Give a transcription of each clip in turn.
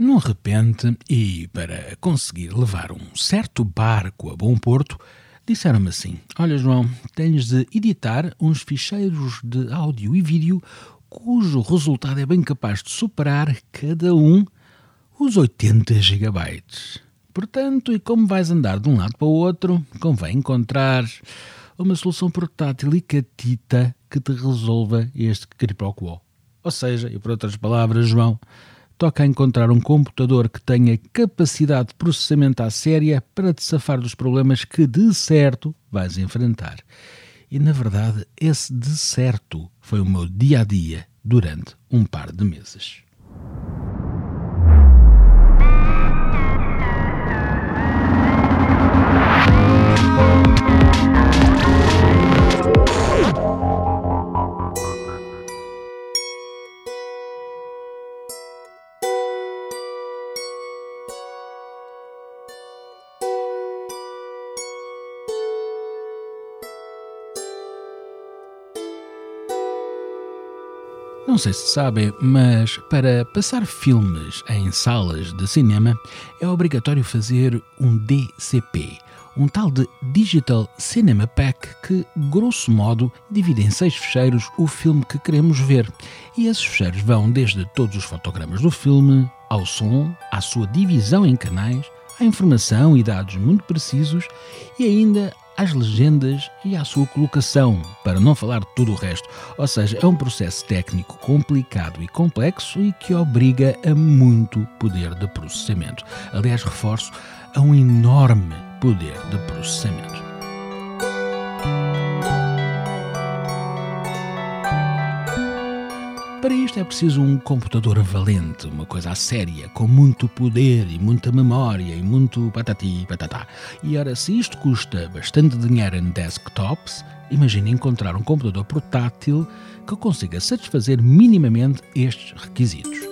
Num repente, e para conseguir levar um certo barco a bom porto, disseram-me assim: Olha, João, tens de editar uns ficheiros de áudio e vídeo cujo resultado é bem capaz de superar cada um os 80 gigabytes. Portanto, e como vais andar de um lado para o outro, convém encontrar uma solução portátil e catita que te resolva este queriproquo. Ou seja, e por outras palavras, João, toca encontrar um computador que tenha capacidade de processamento à séria para te safar dos problemas que de certo vais enfrentar. E na verdade, esse de certo foi o meu dia a dia durante um par de meses. Não sei se sabem, mas para passar filmes em salas de cinema é obrigatório fazer um DCP, um tal de Digital Cinema Pack que, grosso modo, divide em seis fecheiros o filme que queremos ver. E esses fecheiros vão desde todos os fotogramas do filme, ao som, à sua divisão em canais, à informação e dados muito precisos e ainda às legendas e à sua colocação, para não falar de tudo o resto. Ou seja, é um processo técnico complicado e complexo e que obriga a muito poder de processamento. Aliás, reforço, a um enorme poder de processamento. Para isto é preciso um computador valente, uma coisa séria, com muito poder e muita memória e muito patati patatá. E ora, se isto custa bastante dinheiro em desktops, imagine encontrar um computador portátil que consiga satisfazer minimamente estes requisitos.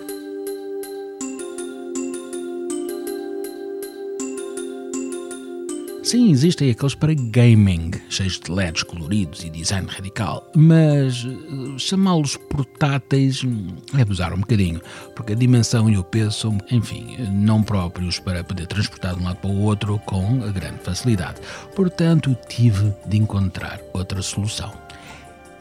Sim, existem aqueles para gaming, cheios de LEDs coloridos e design radical, mas uh, chamá-los portáteis hum, é abusar um bocadinho, porque a dimensão e o peso são, enfim, não próprios para poder transportar de um lado para o outro com grande facilidade. Portanto, tive de encontrar outra solução.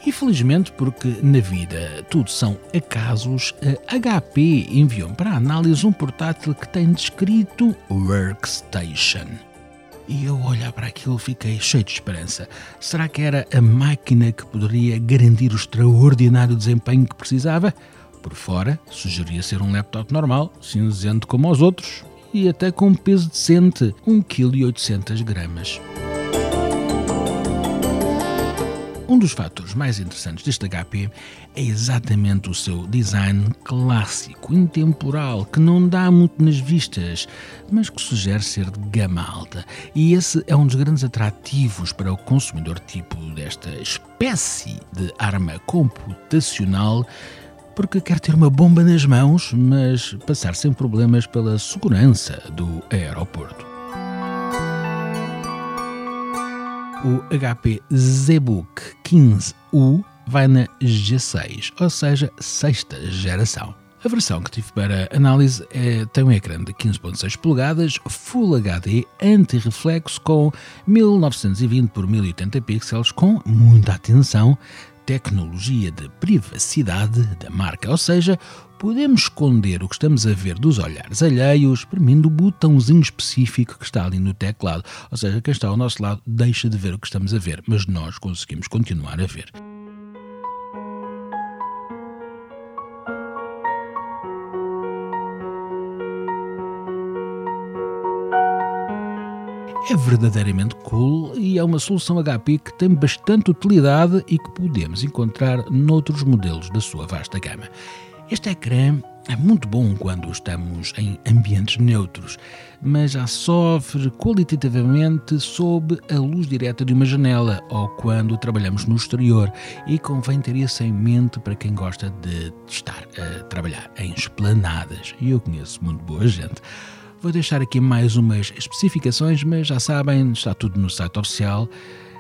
E felizmente, porque na vida tudo são acasos, a HP enviou-me para análise um portátil que tem descrito Workstation. E eu olhar para aquilo fiquei cheio de esperança. Será que era a máquina que poderia garantir o extraordinário desempenho que precisava? Por fora, sugeria ser um laptop normal, cinzento como os outros, e até com um peso decente, 1,8 kg. Um dos fatores mais interessantes deste HP é exatamente o seu design clássico, intemporal, que não dá muito nas vistas, mas que sugere ser de gama alta. E esse é um dos grandes atrativos para o consumidor tipo desta espécie de arma computacional porque quer ter uma bomba nas mãos, mas passar sem problemas pela segurança do aeroporto. O HP ZBook 15U vai na G6, ou seja, sexta geração. A versão que tive para análise é, tem um ecrã de 15.6 polegadas, Full HD anti-reflexo com 1920 por 1080 pixels com muita atenção, tecnologia de privacidade da marca, ou seja, podemos esconder o que estamos a ver dos olhares alheios, premindo o botãozinho específico que está ali no teclado. Ou seja, quem está ao nosso lado deixa de ver o que estamos a ver, mas nós conseguimos continuar a ver. é verdadeiramente cool e é uma solução HP que tem bastante utilidade e que podemos encontrar noutros modelos da sua vasta gama. Este ecrã é muito bom quando estamos em ambientes neutros, mas já sofre qualitativamente sob a luz direta de uma janela ou quando trabalhamos no exterior e convém ter isso em mente para quem gosta de estar a trabalhar em esplanadas. E eu conheço muito boa gente. Vou deixar aqui mais umas especificações, mas já sabem, está tudo no site oficial.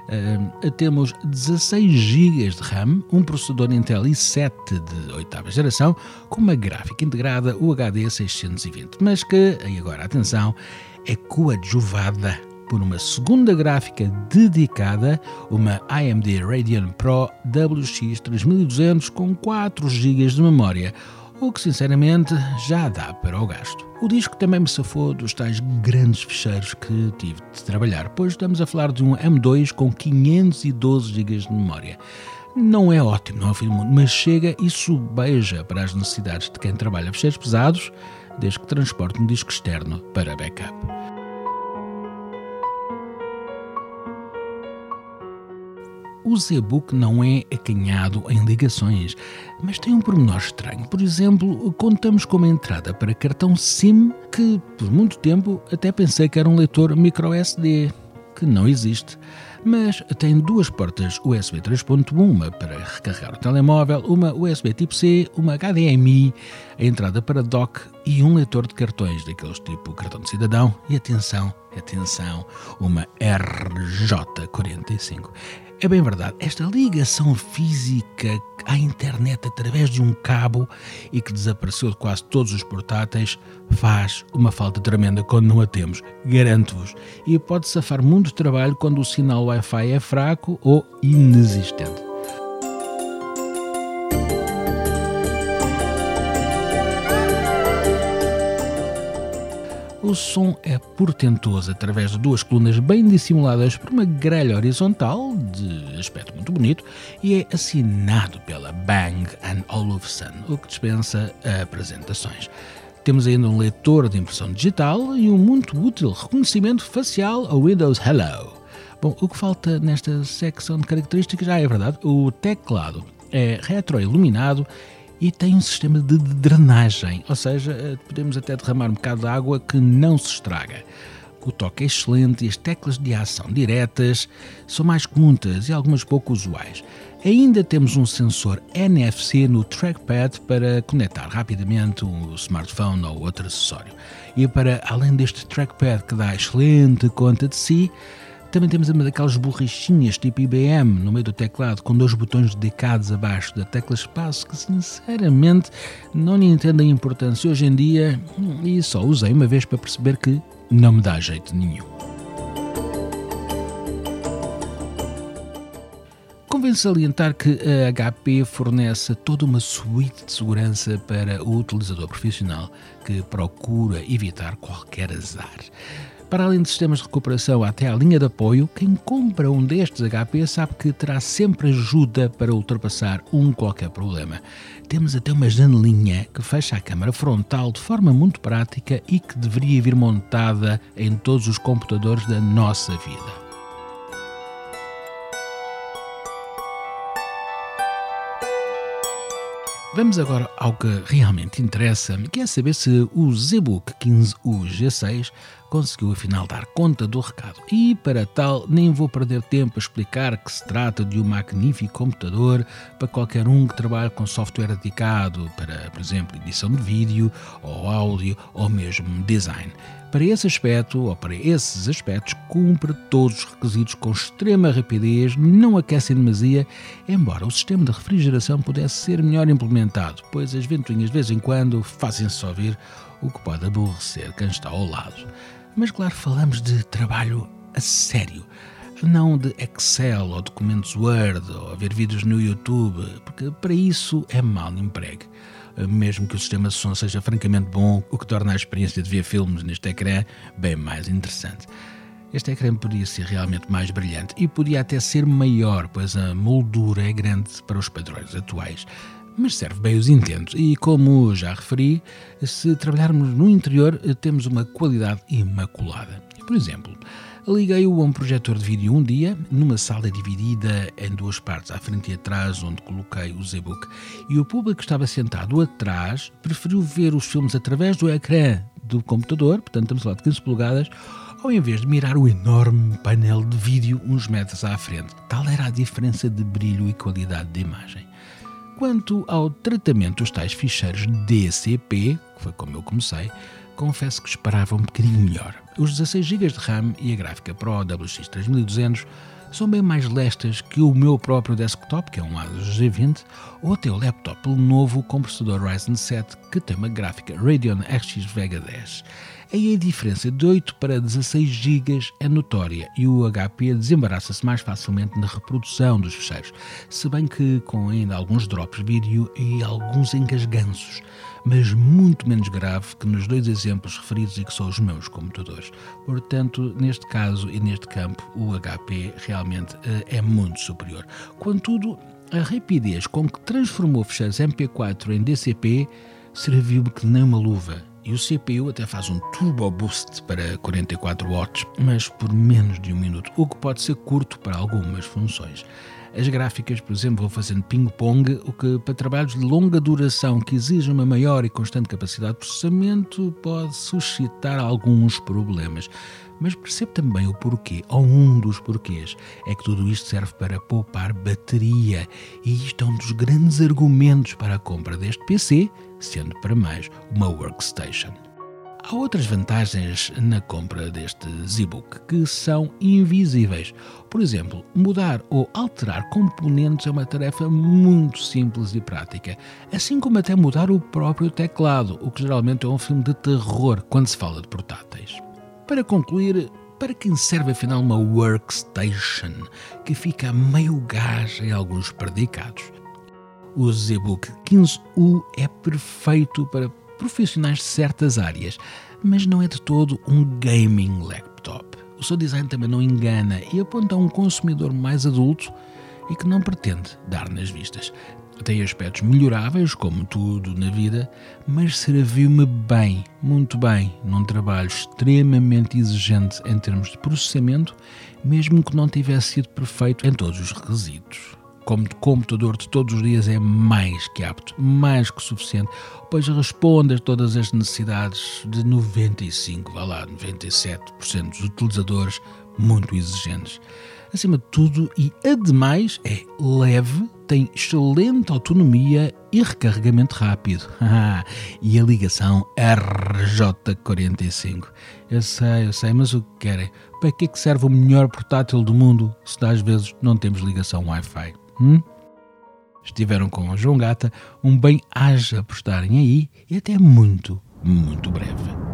Uh, temos 16 GB de RAM, um processador Intel i7 de oitava geração, com uma gráfica integrada UHD 620, mas que, aí agora atenção, é coadjuvada por uma segunda gráfica dedicada, uma AMD Radeon Pro WX 3200 com 4 GB de memória, o que sinceramente já dá para o gasto. O disco também me safou dos tais grandes fecheiros que tive de trabalhar, pois estamos a falar de um M2 com 512 GB de memória. Não é ótimo, não é o fim do mundo, mas chega e subeja para as necessidades de quem trabalha fecheiros pesados, desde que transporte um disco externo para backup. O ZBook não é acanhado em ligações, mas tem um pormenor estranho. Por exemplo, contamos com uma entrada para cartão SIM que, por muito tempo, até pensei que era um leitor microSD, que não existe. Mas tem duas portas USB 3.1, uma para recarregar o telemóvel, uma USB tipo C, uma HDMI, a entrada para dock e um leitor de cartões, daqueles tipo cartão de cidadão. E atenção, atenção, uma RJ45. É bem verdade, esta ligação física à internet através de um cabo e que desapareceu de quase todos os portáteis faz uma falta tremenda quando não a temos, garanto-vos. E pode safar muito trabalho quando o sinal Wi-Fi é fraco ou inexistente. O som é portentoso através de duas colunas bem dissimuladas por uma grelha horizontal, de aspecto muito bonito, e é assinado pela Bang Olufsen, o que dispensa apresentações. Temos ainda um leitor de impressão digital e um muito útil reconhecimento facial ao Windows Hello. Bom, o que falta nesta secção de características, ah, é verdade, o teclado é retroiluminado e tem um sistema de drenagem, ou seja, eh, podemos até derramar um bocado de água que não se estraga. O toque é excelente e as teclas de ação diretas são mais muitas e algumas pouco usuais. Ainda temos um sensor NFC no trackpad para conectar rapidamente um smartphone ou outro acessório. E para além deste trackpad que dá excelente conta de si, também temos uma daquelas borrachinhas tipo IBM no meio do teclado com dois botões dedicados abaixo da tecla espaço que sinceramente não entendo a importância hoje em dia e só usei uma vez para perceber que não me dá jeito nenhum. Convém salientar que a HP fornece toda uma suíte de segurança para o utilizador profissional que procura evitar qualquer azar. Para além de sistemas de recuperação até à linha de apoio, quem compra um destes HP sabe que terá sempre ajuda para ultrapassar um qualquer problema. Temos até uma janelinha que fecha a câmara frontal de forma muito prática e que deveria vir montada em todos os computadores da nossa vida. Vamos agora ao que realmente interessa, que é saber se o ZBook 15U G6 conseguiu afinal dar conta do recado. E para tal, nem vou perder tempo a explicar que se trata de um magnífico computador para qualquer um que trabalhe com software dedicado para, por exemplo, edição de vídeo, ou áudio, ou mesmo design. Para esse aspecto, ou para esses aspectos, cumpre todos os requisitos com extrema rapidez, não aquece em demasia, embora o sistema de refrigeração pudesse ser melhor implementado, pois as ventoinhas de vez em quando fazem-se ouvir, o que pode aborrecer quem está ao lado. Mas claro, falamos de trabalho a sério, não de Excel ou documentos Word ou ver vídeos no YouTube, porque para isso é mal emprego mesmo que o sistema de som seja francamente bom, o que torna a experiência de ver filmes neste ecrã bem mais interessante. Este ecrã podia ser realmente mais brilhante e podia até ser maior, pois a moldura é grande para os padrões atuais. Mas serve bem os intentos e, como já referi, se trabalharmos no interior, temos uma qualidade imaculada. Por exemplo, Liguei-o a um projetor de vídeo um dia, numa sala dividida em duas partes, à frente e atrás, onde coloquei o Z-Book, e o público que estava sentado atrás preferiu ver os filmes através do ecrã do computador, portanto estamos falar de 15 polegadas, ao invés de mirar o enorme painel de vídeo uns metros à frente. Tal era a diferença de brilho e qualidade de imagem. Quanto ao tratamento dos tais ficheiros DCP, que foi como eu comecei, confesso que esperava um bocadinho melhor. Os 16 GB de RAM e a gráfica Pro WX 3200 são bem mais lestas que o meu próprio desktop, que é um Asus G20, ou até o laptop Lenovo com processador Ryzen 7, que tem uma gráfica Radeon RX Vega 10. Aí a diferença de 8 para 16 GB é notória e o HP desembaraça-se mais facilmente na reprodução dos fecheiros, se bem que com ainda alguns drops de vídeo e alguns engasganços, mas muito menos grave que nos dois exemplos referidos e que são os meus computadores. Portanto, neste caso e neste campo, o HP realmente eh, é muito superior. Contudo, a rapidez com que transformou fecheiros MP4 em DCP serviu-me que nem uma luva e o CPU até faz um Turbo Boost para 44 watts, mas por menos de um minuto, o que pode ser curto para algumas funções. As gráficas, por exemplo, vão fazendo ping-pong, o que para trabalhos de longa duração que exigem uma maior e constante capacidade de processamento pode suscitar alguns problemas. Mas percebo também o porquê, ou um dos porquês, é que tudo isto serve para poupar bateria, e isto é um dos grandes argumentos para a compra deste PC sendo para mais uma workstation. Há outras vantagens na compra deste ZBook que são invisíveis. Por exemplo, mudar ou alterar componentes é uma tarefa muito simples e prática, assim como até mudar o próprio teclado, o que geralmente é um filme de terror quando se fala de portáteis. Para concluir, para quem serve afinal uma workstation que fica a meio gás em alguns predicados? O ZBook 15U é perfeito para profissionais de certas áreas, mas não é de todo um gaming laptop. O seu design também não engana e aponta a um consumidor mais adulto e que não pretende dar nas vistas. Tem aspectos melhoráveis, como tudo na vida, mas serviu-me bem, muito bem, num trabalho extremamente exigente em termos de processamento, mesmo que não tivesse sido perfeito em todos os requisitos como computador de todos os dias é mais que apto, mais que suficiente, pois responde a todas as necessidades de 95, vá lá, 97% dos utilizadores muito exigentes. Acima de tudo, e ademais, é leve, tem excelente autonomia e recarregamento rápido. e a ligação RJ45. Eu sei, eu sei, mas o que querem? Para é que serve o melhor portátil do mundo se às vezes não temos ligação Wi-Fi? Hum? Estiveram com o João Gata, um bem haja por estarem aí e até muito, muito breve.